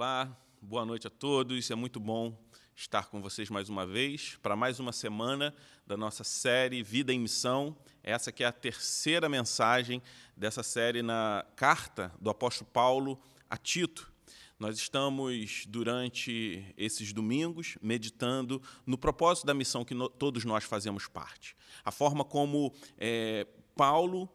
Olá, boa noite a todos. É muito bom estar com vocês mais uma vez para mais uma semana da nossa série Vida em Missão. Essa que é a terceira mensagem dessa série na carta do apóstolo Paulo a Tito. Nós estamos, durante esses domingos, meditando no propósito da missão que no, todos nós fazemos parte. A forma como é, Paulo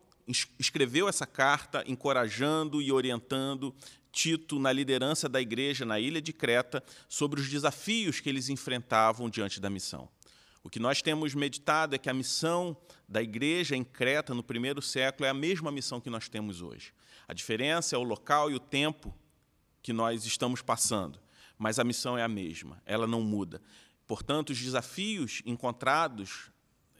escreveu essa carta, encorajando e orientando Tito na liderança da igreja na ilha de Creta sobre os desafios que eles enfrentavam diante da missão. O que nós temos meditado é que a missão da igreja em Creta no primeiro século é a mesma missão que nós temos hoje. A diferença é o local e o tempo que nós estamos passando, mas a missão é a mesma, ela não muda. Portanto, os desafios encontrados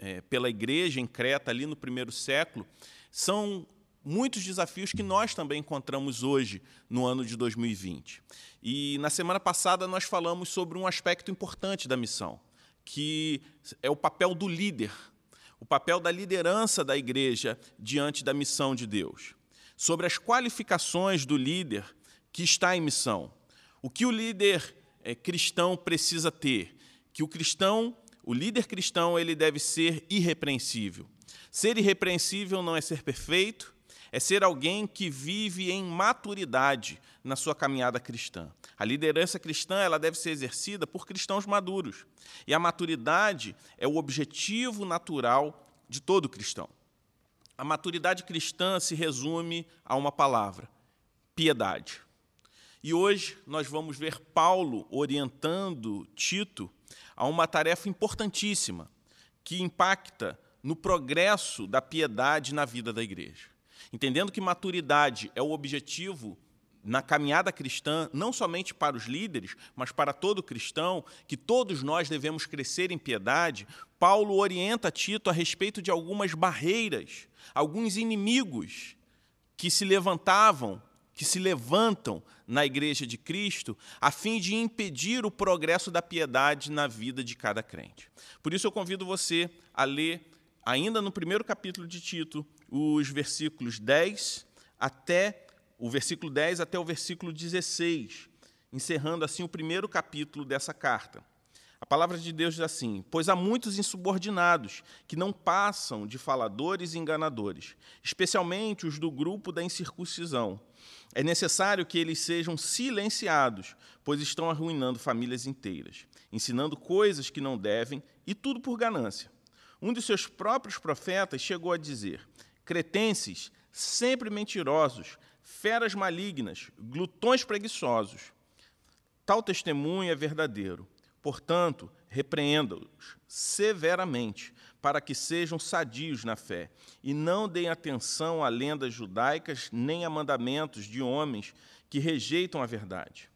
é, pela igreja em Creta ali no primeiro século são muitos desafios que nós também encontramos hoje, no ano de 2020. E na semana passada nós falamos sobre um aspecto importante da missão, que é o papel do líder, o papel da liderança da igreja diante da missão de Deus. Sobre as qualificações do líder que está em missão. O que o líder é, cristão precisa ter? Que o cristão, o líder cristão, ele deve ser irrepreensível. Ser irrepreensível não é ser perfeito, é ser alguém que vive em maturidade na sua caminhada cristã. A liderança cristã ela deve ser exercida por cristãos maduros. E a maturidade é o objetivo natural de todo cristão. A maturidade cristã se resume a uma palavra: piedade. E hoje nós vamos ver Paulo orientando Tito a uma tarefa importantíssima que impacta no progresso da piedade na vida da igreja. Entendendo que maturidade é o objetivo na caminhada cristã, não somente para os líderes, mas para todo cristão, que todos nós devemos crescer em piedade, Paulo orienta Tito a respeito de algumas barreiras, alguns inimigos que se levantavam, que se levantam na igreja de Cristo, a fim de impedir o progresso da piedade na vida de cada crente. Por isso eu convido você a ler, ainda no primeiro capítulo de Tito, os versículos 10 até o versículo 10 até o versículo 16, encerrando assim o primeiro capítulo dessa carta. A palavra de Deus diz assim: Pois há muitos insubordinados que não passam de faladores e enganadores, especialmente os do grupo da incircuncisão. É necessário que eles sejam silenciados, pois estão arruinando famílias inteiras, ensinando coisas que não devem e tudo por ganância. Um de seus próprios profetas chegou a dizer: cretenses, sempre mentirosos, feras malignas, glutões preguiçosos. Tal testemunho é verdadeiro. Portanto, repreenda-os severamente, para que sejam sadios na fé, e não deem atenção a lendas judaicas nem a mandamentos de homens que rejeitam a verdade.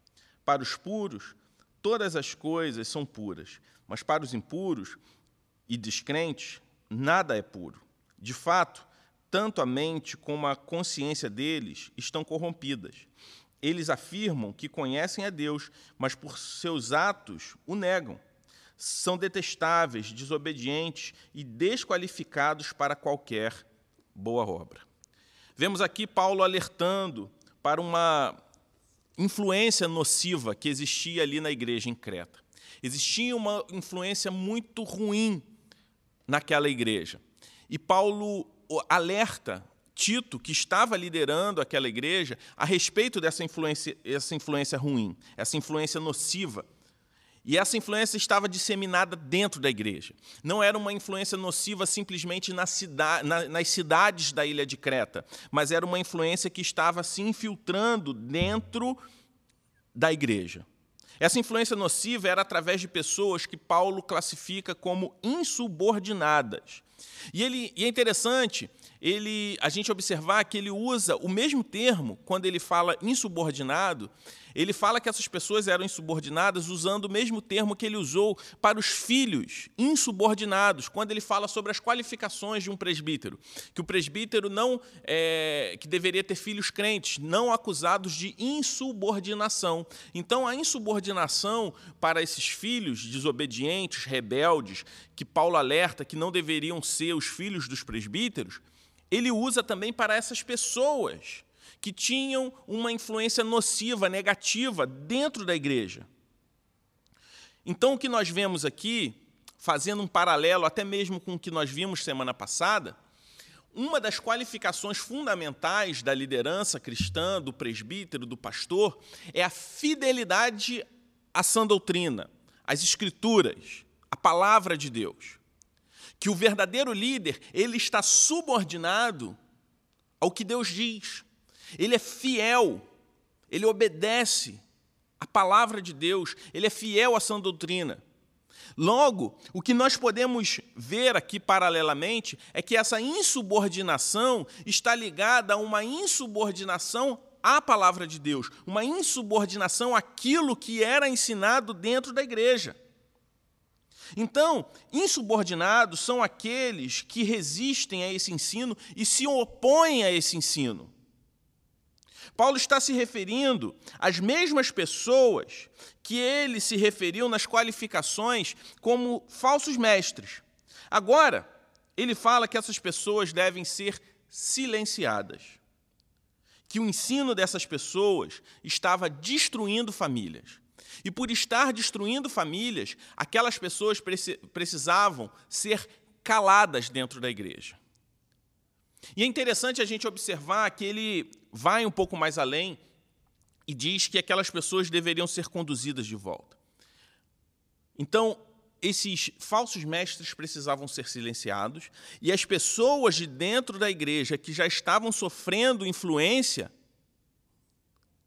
Para os puros, todas as coisas são puras, mas para os impuros e descrentes, nada é puro. De fato, tanto a mente como a consciência deles estão corrompidas. Eles afirmam que conhecem a Deus, mas por seus atos o negam. São detestáveis, desobedientes e desqualificados para qualquer boa obra. Vemos aqui Paulo alertando para uma influência nociva que existia ali na igreja em Creta. Existia uma influência muito ruim naquela igreja. E Paulo alerta Tito, que estava liderando aquela igreja, a respeito dessa influência, essa influência ruim, essa influência nociva. E essa influência estava disseminada dentro da igreja. Não era uma influência nociva simplesmente na cida, na, nas cidades da ilha de Creta, mas era uma influência que estava se infiltrando dentro da igreja. Essa influência nociva era através de pessoas que Paulo classifica como insubordinadas. E, ele, e é interessante ele, a gente observar que ele usa o mesmo termo quando ele fala insubordinado, ele fala que essas pessoas eram insubordinadas usando o mesmo termo que ele usou para os filhos insubordinados, quando ele fala sobre as qualificações de um presbítero, que o presbítero não é, que deveria ter filhos crentes, não acusados de insubordinação. Então a insubordinação para esses filhos desobedientes, rebeldes, que Paulo alerta que não deveriam ser os filhos dos presbíteros, ele usa também para essas pessoas que tinham uma influência nociva, negativa dentro da igreja. Então, o que nós vemos aqui, fazendo um paralelo até mesmo com o que nós vimos semana passada, uma das qualificações fundamentais da liderança cristã, do presbítero, do pastor, é a fidelidade à sã doutrina, às escrituras, à palavra de Deus. Que o verdadeiro líder, ele está subordinado ao que Deus diz. Ele é fiel, ele obedece à palavra de Deus, ele é fiel à sã doutrina. Logo, o que nós podemos ver aqui paralelamente é que essa insubordinação está ligada a uma insubordinação à palavra de Deus, uma insubordinação àquilo que era ensinado dentro da igreja. Então, insubordinados são aqueles que resistem a esse ensino e se opõem a esse ensino. Paulo está se referindo às mesmas pessoas que ele se referiu nas qualificações como falsos mestres. Agora, ele fala que essas pessoas devem ser silenciadas. Que o ensino dessas pessoas estava destruindo famílias. E por estar destruindo famílias, aquelas pessoas precisavam ser caladas dentro da igreja. E é interessante a gente observar que ele vai um pouco mais além e diz que aquelas pessoas deveriam ser conduzidas de volta. Então, esses falsos mestres precisavam ser silenciados e as pessoas de dentro da igreja que já estavam sofrendo influência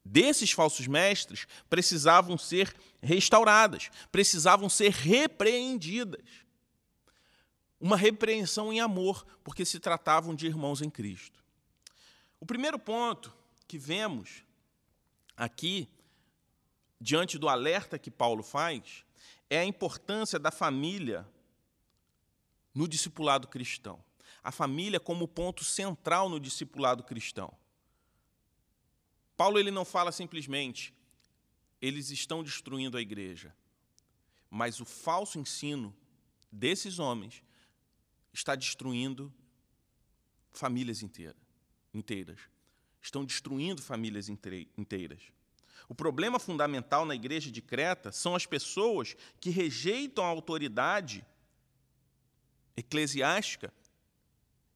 desses falsos mestres precisavam ser restauradas, precisavam ser repreendidas. Uma repreensão em amor, porque se tratavam de irmãos em Cristo. O primeiro ponto que vemos aqui, diante do alerta que Paulo faz, é a importância da família no discipulado cristão. A família como ponto central no discipulado cristão. Paulo ele não fala simplesmente, eles estão destruindo a igreja, mas o falso ensino desses homens está destruindo famílias inteiras. inteiras. Estão destruindo famílias inteiras. O problema fundamental na igreja de Creta são as pessoas que rejeitam a autoridade eclesiástica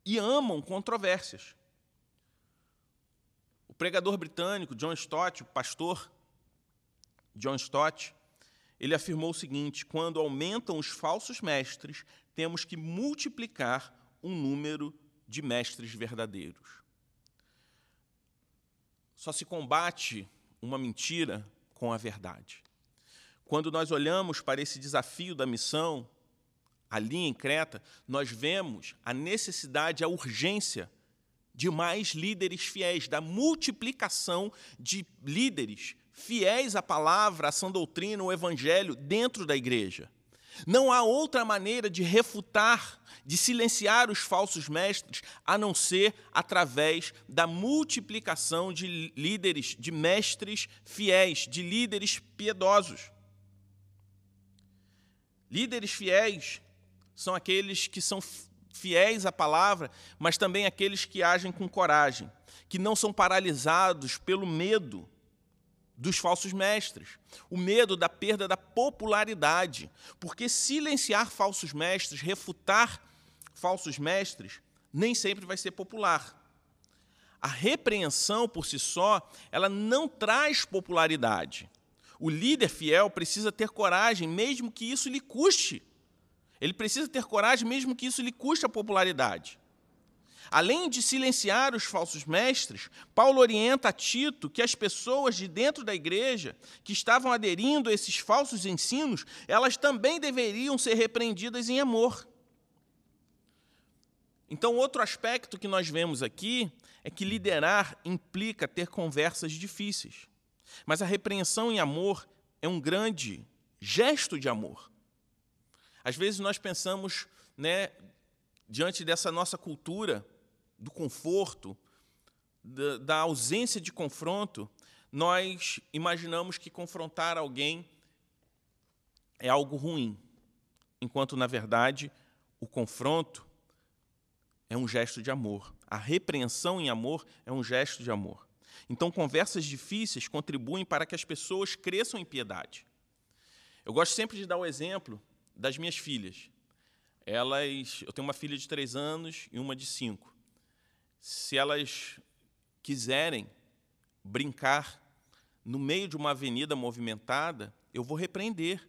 e amam controvérsias pregador britânico John Stott, o pastor John Stott, ele afirmou o seguinte: quando aumentam os falsos mestres, temos que multiplicar um número de mestres verdadeiros. Só se combate uma mentira com a verdade. Quando nós olhamos para esse desafio da missão, ali em Creta, nós vemos a necessidade, a urgência de mais líderes fiéis, da multiplicação de líderes fiéis à palavra, à sã doutrina, ao evangelho dentro da igreja. Não há outra maneira de refutar, de silenciar os falsos mestres, a não ser através da multiplicação de líderes, de mestres fiéis, de líderes piedosos. Líderes fiéis são aqueles que são fiéis à palavra, mas também aqueles que agem com coragem, que não são paralisados pelo medo dos falsos mestres, o medo da perda da popularidade, porque silenciar falsos mestres, refutar falsos mestres, nem sempre vai ser popular. A repreensão por si só, ela não traz popularidade. O líder fiel precisa ter coragem, mesmo que isso lhe custe ele precisa ter coragem, mesmo que isso lhe custe a popularidade. Além de silenciar os falsos mestres, Paulo orienta a Tito que as pessoas de dentro da igreja que estavam aderindo a esses falsos ensinos, elas também deveriam ser repreendidas em amor. Então, outro aspecto que nós vemos aqui é que liderar implica ter conversas difíceis. Mas a repreensão em amor é um grande gesto de amor. Às vezes nós pensamos, né, diante dessa nossa cultura do conforto, da, da ausência de confronto, nós imaginamos que confrontar alguém é algo ruim, enquanto, na verdade, o confronto é um gesto de amor. A repreensão em amor é um gesto de amor. Então, conversas difíceis contribuem para que as pessoas cresçam em piedade. Eu gosto sempre de dar o exemplo das minhas filhas. Elas, eu tenho uma filha de três anos e uma de cinco. Se elas quiserem brincar no meio de uma avenida movimentada, eu vou repreender.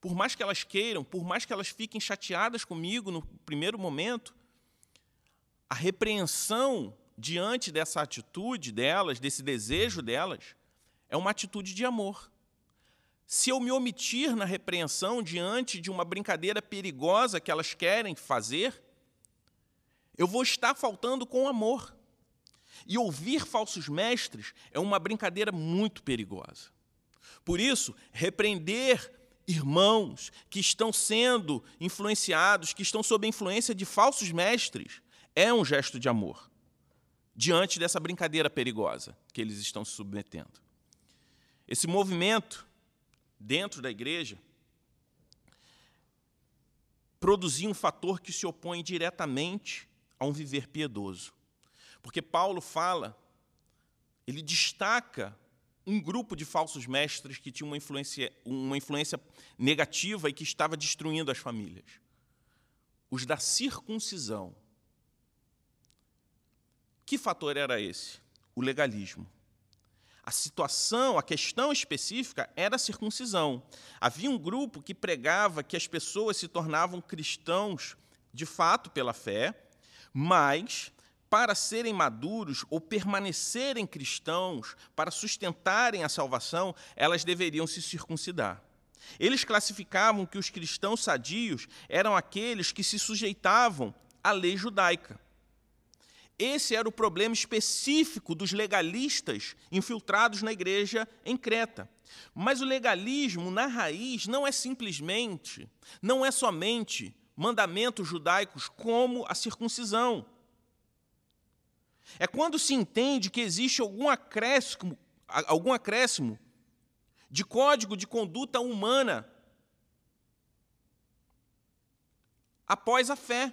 Por mais que elas queiram, por mais que elas fiquem chateadas comigo no primeiro momento, a repreensão diante dessa atitude delas, desse desejo delas, é uma atitude de amor. Se eu me omitir na repreensão diante de uma brincadeira perigosa que elas querem fazer, eu vou estar faltando com amor. E ouvir falsos mestres é uma brincadeira muito perigosa. Por isso, repreender irmãos que estão sendo influenciados, que estão sob a influência de falsos mestres, é um gesto de amor diante dessa brincadeira perigosa que eles estão se submetendo. Esse movimento dentro da igreja produzia um fator que se opõe diretamente a um viver piedoso. Porque Paulo fala, ele destaca um grupo de falsos mestres que tinha uma influência, uma influência negativa e que estava destruindo as famílias. Os da circuncisão. Que fator era esse? O legalismo. A situação, a questão específica era a circuncisão. Havia um grupo que pregava que as pessoas se tornavam cristãos de fato pela fé, mas para serem maduros ou permanecerem cristãos, para sustentarem a salvação, elas deveriam se circuncidar. Eles classificavam que os cristãos sadios eram aqueles que se sujeitavam à lei judaica. Esse era o problema específico dos legalistas infiltrados na igreja em Creta. Mas o legalismo, na raiz, não é simplesmente, não é somente mandamentos judaicos como a circuncisão. É quando se entende que existe algum acréscimo, algum acréscimo de código de conduta humana após a fé.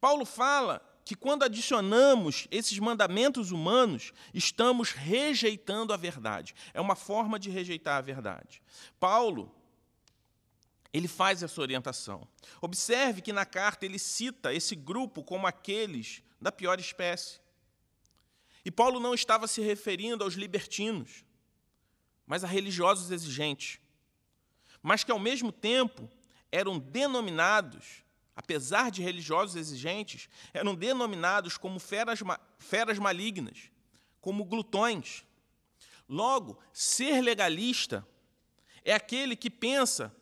Paulo fala que quando adicionamos esses mandamentos humanos, estamos rejeitando a verdade. É uma forma de rejeitar a verdade. Paulo ele faz essa orientação. Observe que na carta ele cita esse grupo como aqueles da pior espécie. E Paulo não estava se referindo aos libertinos, mas a religiosos exigentes, mas que ao mesmo tempo eram denominados, apesar de religiosos exigentes, eram denominados como feras, feras malignas, como glutões. Logo, ser legalista é aquele que pensa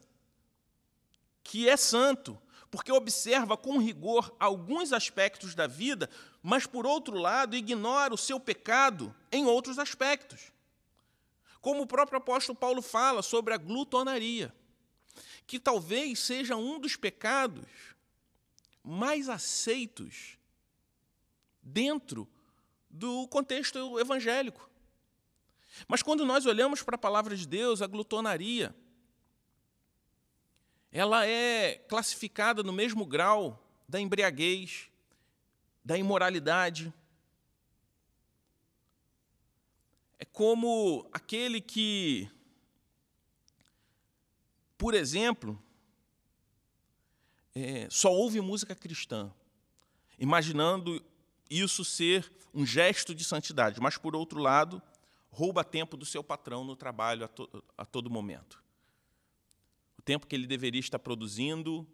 que é santo, porque observa com rigor alguns aspectos da vida, mas, por outro lado, ignora o seu pecado em outros aspectos. Como o próprio apóstolo Paulo fala sobre a glutonaria, que talvez seja um dos pecados mais aceitos dentro do contexto evangélico. Mas quando nós olhamos para a palavra de Deus, a glutonaria, ela é classificada no mesmo grau da embriaguez, da imoralidade. É como aquele que, por exemplo, é, só ouve música cristã, imaginando isso ser um gesto de santidade, mas, por outro lado, rouba tempo do seu patrão no trabalho a, to a todo momento tempo que ele deveria estar produzindo,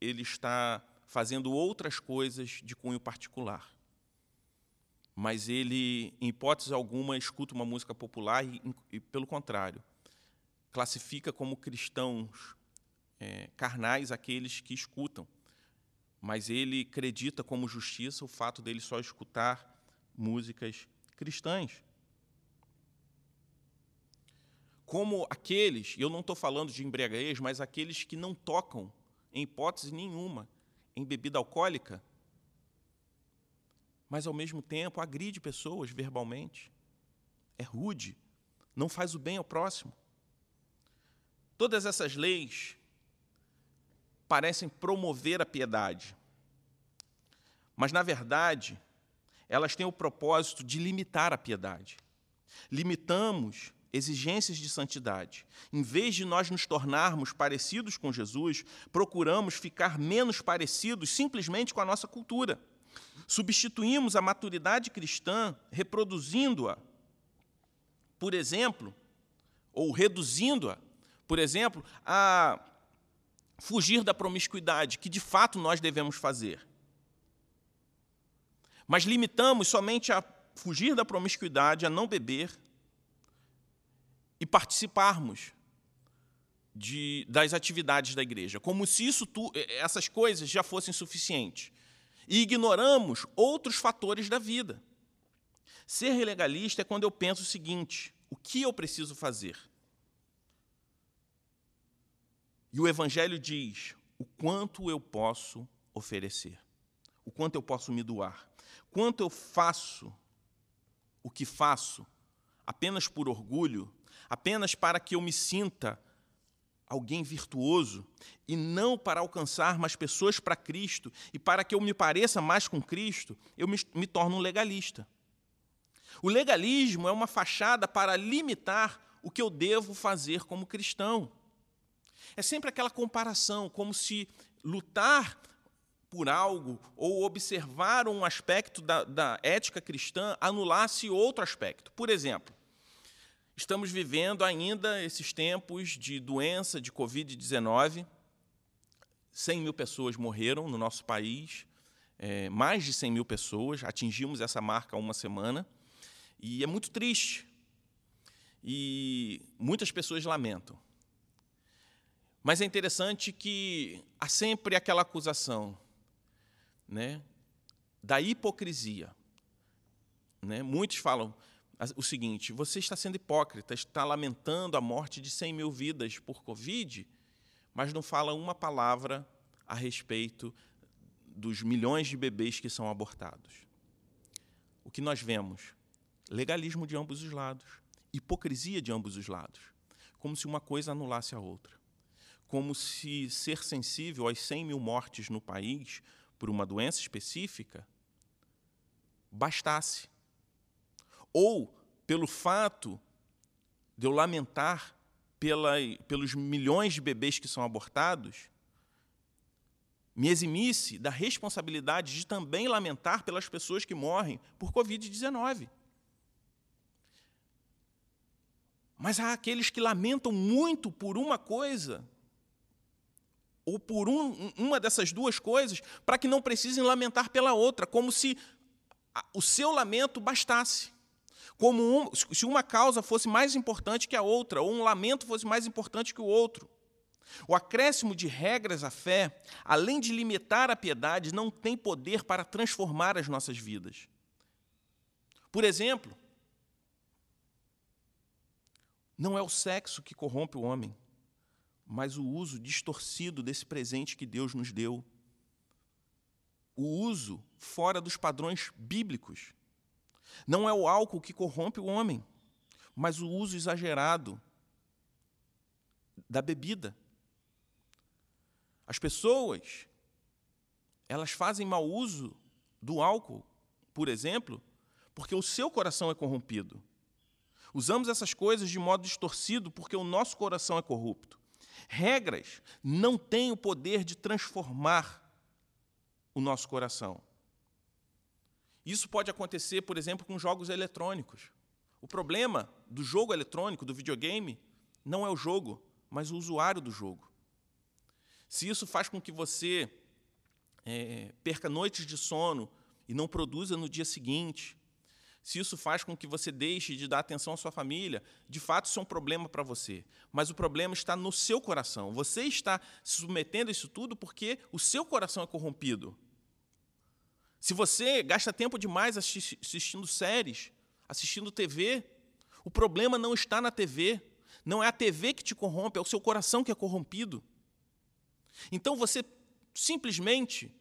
ele está fazendo outras coisas de cunho particular. Mas ele, em hipótese alguma, escuta uma música popular e, e pelo contrário, classifica como cristãos é, carnais aqueles que escutam. Mas ele acredita como justiça o fato dele só escutar músicas cristãs como aqueles, eu não estou falando de embriaguez, mas aqueles que não tocam, em hipótese nenhuma, em bebida alcoólica, mas ao mesmo tempo agride pessoas verbalmente, é rude, não faz o bem ao próximo. Todas essas leis parecem promover a piedade, mas, na verdade, elas têm o propósito de limitar a piedade. Limitamos exigências de santidade. Em vez de nós nos tornarmos parecidos com Jesus, procuramos ficar menos parecidos simplesmente com a nossa cultura. Substituímos a maturidade cristã reproduzindo-a, por exemplo, ou reduzindo-a, por exemplo, a fugir da promiscuidade, que de fato nós devemos fazer. Mas limitamos somente a fugir da promiscuidade, a não beber, e participarmos de, das atividades da igreja, como se isso tu, essas coisas já fossem suficientes. E ignoramos outros fatores da vida. Ser legalista é quando eu penso o seguinte: o que eu preciso fazer? E o Evangelho diz o quanto eu posso oferecer, o quanto eu posso me doar, quanto eu faço o que faço apenas por orgulho apenas para que eu me sinta alguém virtuoso e não para alcançar mais pessoas para Cristo e para que eu me pareça mais com Cristo, eu me, me torno um legalista. O legalismo é uma fachada para limitar o que eu devo fazer como cristão. É sempre aquela comparação, como se lutar por algo ou observar um aspecto da, da ética cristã anulasse outro aspecto. Por exemplo, Estamos vivendo ainda esses tempos de doença, de Covid-19. 100 mil pessoas morreram no nosso país, é, mais de 100 mil pessoas, atingimos essa marca há uma semana, e é muito triste. E muitas pessoas lamentam. Mas é interessante que há sempre aquela acusação né, da hipocrisia. Né? Muitos falam, o seguinte: você está sendo hipócrita, está lamentando a morte de 100 mil vidas por Covid, mas não fala uma palavra a respeito dos milhões de bebês que são abortados. O que nós vemos? Legalismo de ambos os lados, hipocrisia de ambos os lados, como se uma coisa anulasse a outra. Como se ser sensível às 100 mil mortes no país por uma doença específica bastasse ou pelo fato de eu lamentar pela, pelos milhões de bebês que são abortados, me eximisse da responsabilidade de também lamentar pelas pessoas que morrem por Covid-19. Mas há aqueles que lamentam muito por uma coisa, ou por um, uma dessas duas coisas, para que não precisem lamentar pela outra, como se o seu lamento bastasse como um, se uma causa fosse mais importante que a outra, ou um lamento fosse mais importante que o outro. O acréscimo de regras à fé, além de limitar a piedade, não tem poder para transformar as nossas vidas. Por exemplo, não é o sexo que corrompe o homem, mas o uso distorcido desse presente que Deus nos deu. O uso fora dos padrões bíblicos. Não é o álcool que corrompe o homem, mas o uso exagerado da bebida. As pessoas, elas fazem mau uso do álcool, por exemplo, porque o seu coração é corrompido. Usamos essas coisas de modo distorcido porque o nosso coração é corrupto. Regras não têm o poder de transformar o nosso coração. Isso pode acontecer, por exemplo, com jogos eletrônicos. O problema do jogo eletrônico, do videogame, não é o jogo, mas o usuário do jogo. Se isso faz com que você é, perca noites de sono e não produza no dia seguinte, se isso faz com que você deixe de dar atenção à sua família, de fato isso é um problema para você. Mas o problema está no seu coração. Você está se submetendo a isso tudo porque o seu coração é corrompido. Se você gasta tempo demais assistindo séries, assistindo TV, o problema não está na TV. Não é a TV que te corrompe, é o seu coração que é corrompido. Então você simplesmente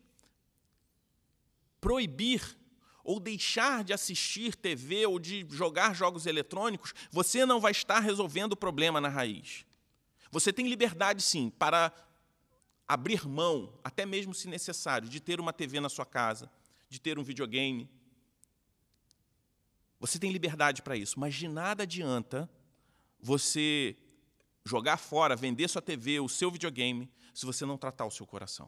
proibir ou deixar de assistir TV ou de jogar jogos eletrônicos, você não vai estar resolvendo o problema na raiz. Você tem liberdade, sim, para abrir mão, até mesmo se necessário, de ter uma TV na sua casa, de ter um videogame, Você tem liberdade para isso, mas de nada adianta você jogar fora, vender sua TV, o seu videogame, se você não tratar o seu coração.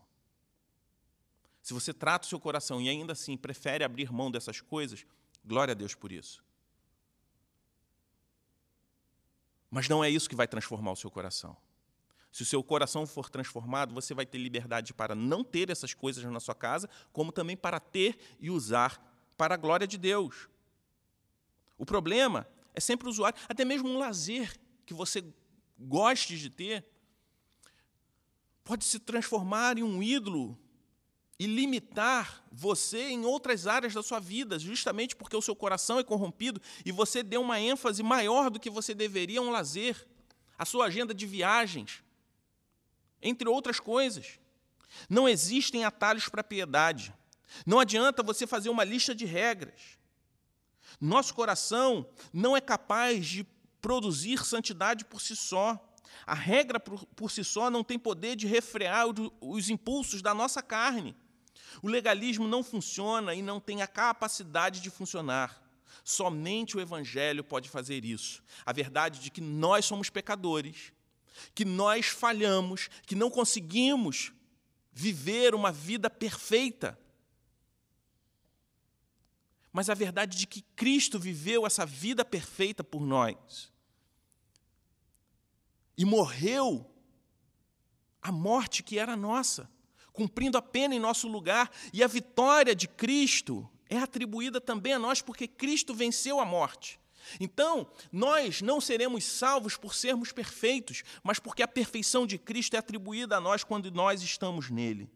Se você trata o seu coração e ainda assim prefere abrir mão dessas coisas, glória a Deus por isso. Mas não é isso que vai transformar o seu coração. Se o seu coração for transformado, você vai ter liberdade para não ter essas coisas na sua casa, como também para ter e usar para a glória de Deus. O problema é sempre o usuário, até mesmo um lazer que você goste de ter, pode se transformar em um ídolo e limitar você em outras áreas da sua vida, justamente porque o seu coração é corrompido e você deu uma ênfase maior do que você deveria a um lazer, a sua agenda de viagens, entre outras coisas. Não existem atalhos para a piedade. Não adianta você fazer uma lista de regras. Nosso coração não é capaz de produzir santidade por si só. A regra por, por si só não tem poder de refrear os impulsos da nossa carne. O legalismo não funciona e não tem a capacidade de funcionar. Somente o Evangelho pode fazer isso. A verdade de que nós somos pecadores, que nós falhamos, que não conseguimos viver uma vida perfeita. Mas a verdade de que Cristo viveu essa vida perfeita por nós e morreu a morte que era nossa cumprindo a pena em nosso lugar, e a vitória de Cristo é atribuída também a nós, porque Cristo venceu a morte. Então, nós não seremos salvos por sermos perfeitos, mas porque a perfeição de Cristo é atribuída a nós quando nós estamos nele.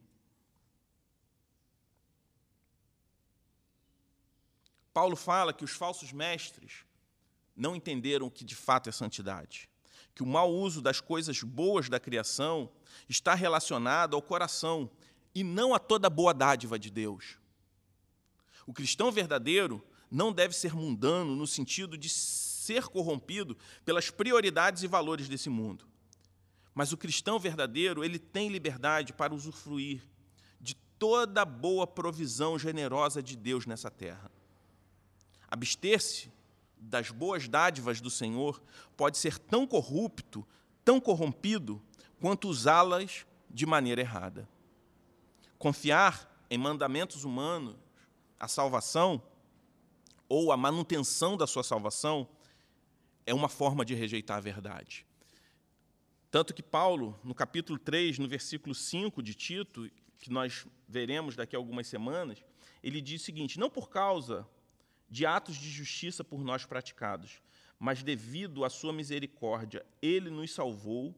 Paulo fala que os falsos mestres não entenderam o que de fato é santidade que o mau uso das coisas boas da criação está relacionado ao coração e não a toda boa dádiva de Deus. O cristão verdadeiro não deve ser mundano no sentido de ser corrompido pelas prioridades e valores desse mundo. Mas o cristão verdadeiro, ele tem liberdade para usufruir de toda a boa provisão generosa de Deus nessa terra. Abster-se das boas dádivas do Senhor pode ser tão corrupto, tão corrompido, quanto usá-las de maneira errada. Confiar em mandamentos humanos, a salvação, ou a manutenção da sua salvação, é uma forma de rejeitar a verdade. Tanto que Paulo, no capítulo 3, no versículo 5 de Tito, que nós veremos daqui a algumas semanas, ele diz o seguinte: Não por causa de atos de justiça por nós praticados, mas devido à sua misericórdia, ele nos salvou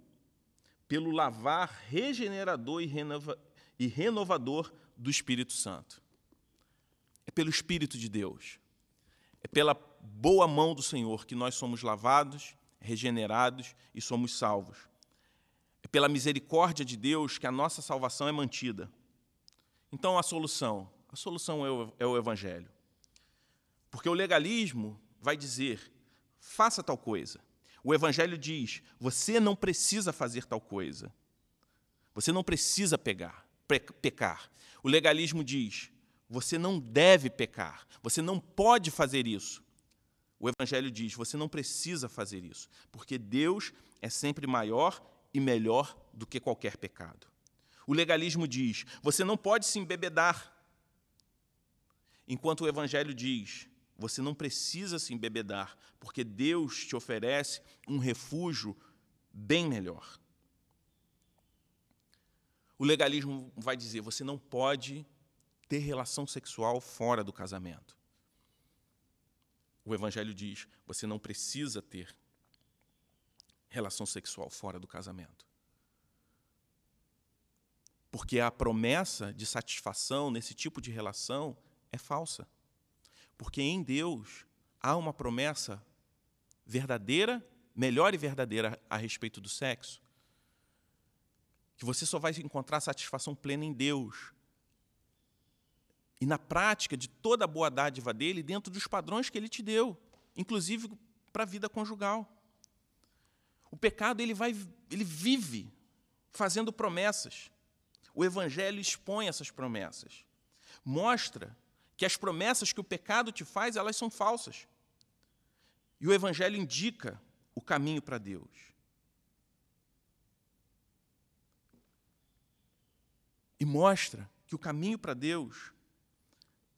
pelo lavar regenerador e, renova, renovador do Espírito Santo. É pelo Espírito de Deus. É pela boa mão do Senhor que nós somos lavados, regenerados e somos salvos. É pela misericórdia de Deus que a nossa salvação é mantida. Então, a solução? A solução é o, é o Evangelho. Porque o legalismo vai dizer: faça tal coisa. O Evangelho diz: você não precisa fazer tal coisa. Você não precisa pegar, pecar. O legalismo diz: você não deve pecar. Você não pode fazer isso. O Evangelho diz: você não precisa fazer isso, porque Deus é sempre maior e melhor do que qualquer pecado. O legalismo diz: você não pode se embebedar. Enquanto o Evangelho diz: você não precisa se embebedar, porque Deus te oferece um refúgio bem melhor. O legalismo vai dizer: você não pode ter relação sexual fora do casamento. O Evangelho diz: você não precisa ter relação sexual fora do casamento. Porque a promessa de satisfação nesse tipo de relação é falsa. Porque em Deus há uma promessa verdadeira, melhor e verdadeira a respeito do sexo. Que você só vai encontrar satisfação plena em Deus. E na prática de toda a boa dádiva dele, dentro dos padrões que ele te deu, inclusive para a vida conjugal. O pecado ele vai, ele vive fazendo promessas. O evangelho expõe essas promessas. Mostra que as promessas que o pecado te faz, elas são falsas. E o Evangelho indica o caminho para Deus. E mostra que o caminho para Deus,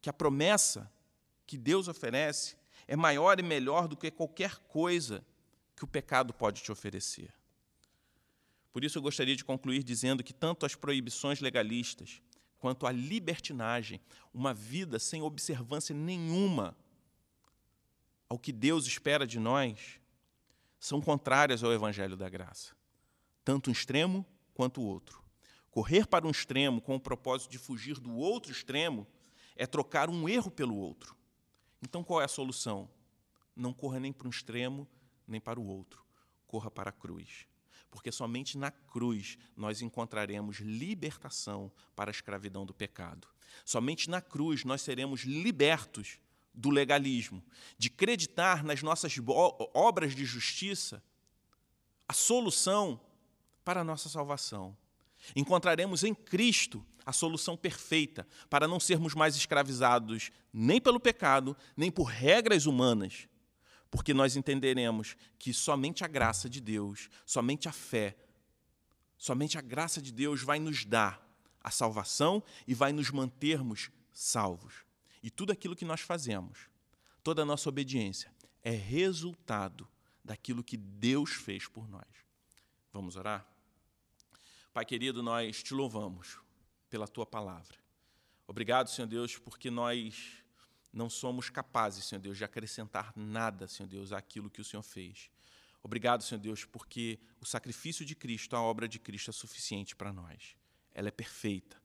que a promessa que Deus oferece, é maior e melhor do que qualquer coisa que o pecado pode te oferecer. Por isso, eu gostaria de concluir dizendo que tanto as proibições legalistas quanto a libertinagem, uma vida sem observância nenhuma ao que Deus espera de nós, são contrárias ao Evangelho da Graça, tanto um extremo quanto o outro. Correr para um extremo com o propósito de fugir do outro extremo é trocar um erro pelo outro. Então, qual é a solução? Não corra nem para um extremo, nem para o outro. Corra para a cruz porque somente na cruz nós encontraremos libertação para a escravidão do pecado. Somente na cruz nós seremos libertos do legalismo, de acreditar nas nossas obras de justiça a solução para a nossa salvação. Encontraremos em Cristo a solução perfeita para não sermos mais escravizados nem pelo pecado, nem por regras humanas, porque nós entenderemos que somente a graça de Deus, somente a fé, somente a graça de Deus vai nos dar a salvação e vai nos mantermos salvos. E tudo aquilo que nós fazemos, toda a nossa obediência, é resultado daquilo que Deus fez por nós. Vamos orar? Pai querido, nós te louvamos pela tua palavra. Obrigado, Senhor Deus, porque nós não somos capazes, Senhor Deus, de acrescentar nada, Senhor Deus, àquilo que o Senhor fez. Obrigado, Senhor Deus, porque o sacrifício de Cristo, a obra de Cristo é suficiente para nós. Ela é perfeita.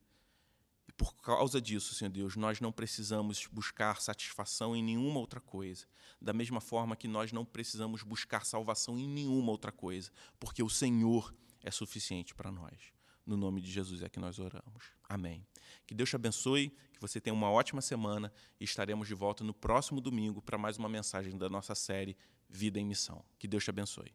E por causa disso, Senhor Deus, nós não precisamos buscar satisfação em nenhuma outra coisa. Da mesma forma que nós não precisamos buscar salvação em nenhuma outra coisa, porque o Senhor é suficiente para nós. No nome de Jesus é que nós oramos. Amém. Que Deus te abençoe, que você tenha uma ótima semana e estaremos de volta no próximo domingo para mais uma mensagem da nossa série Vida em Missão. Que Deus te abençoe.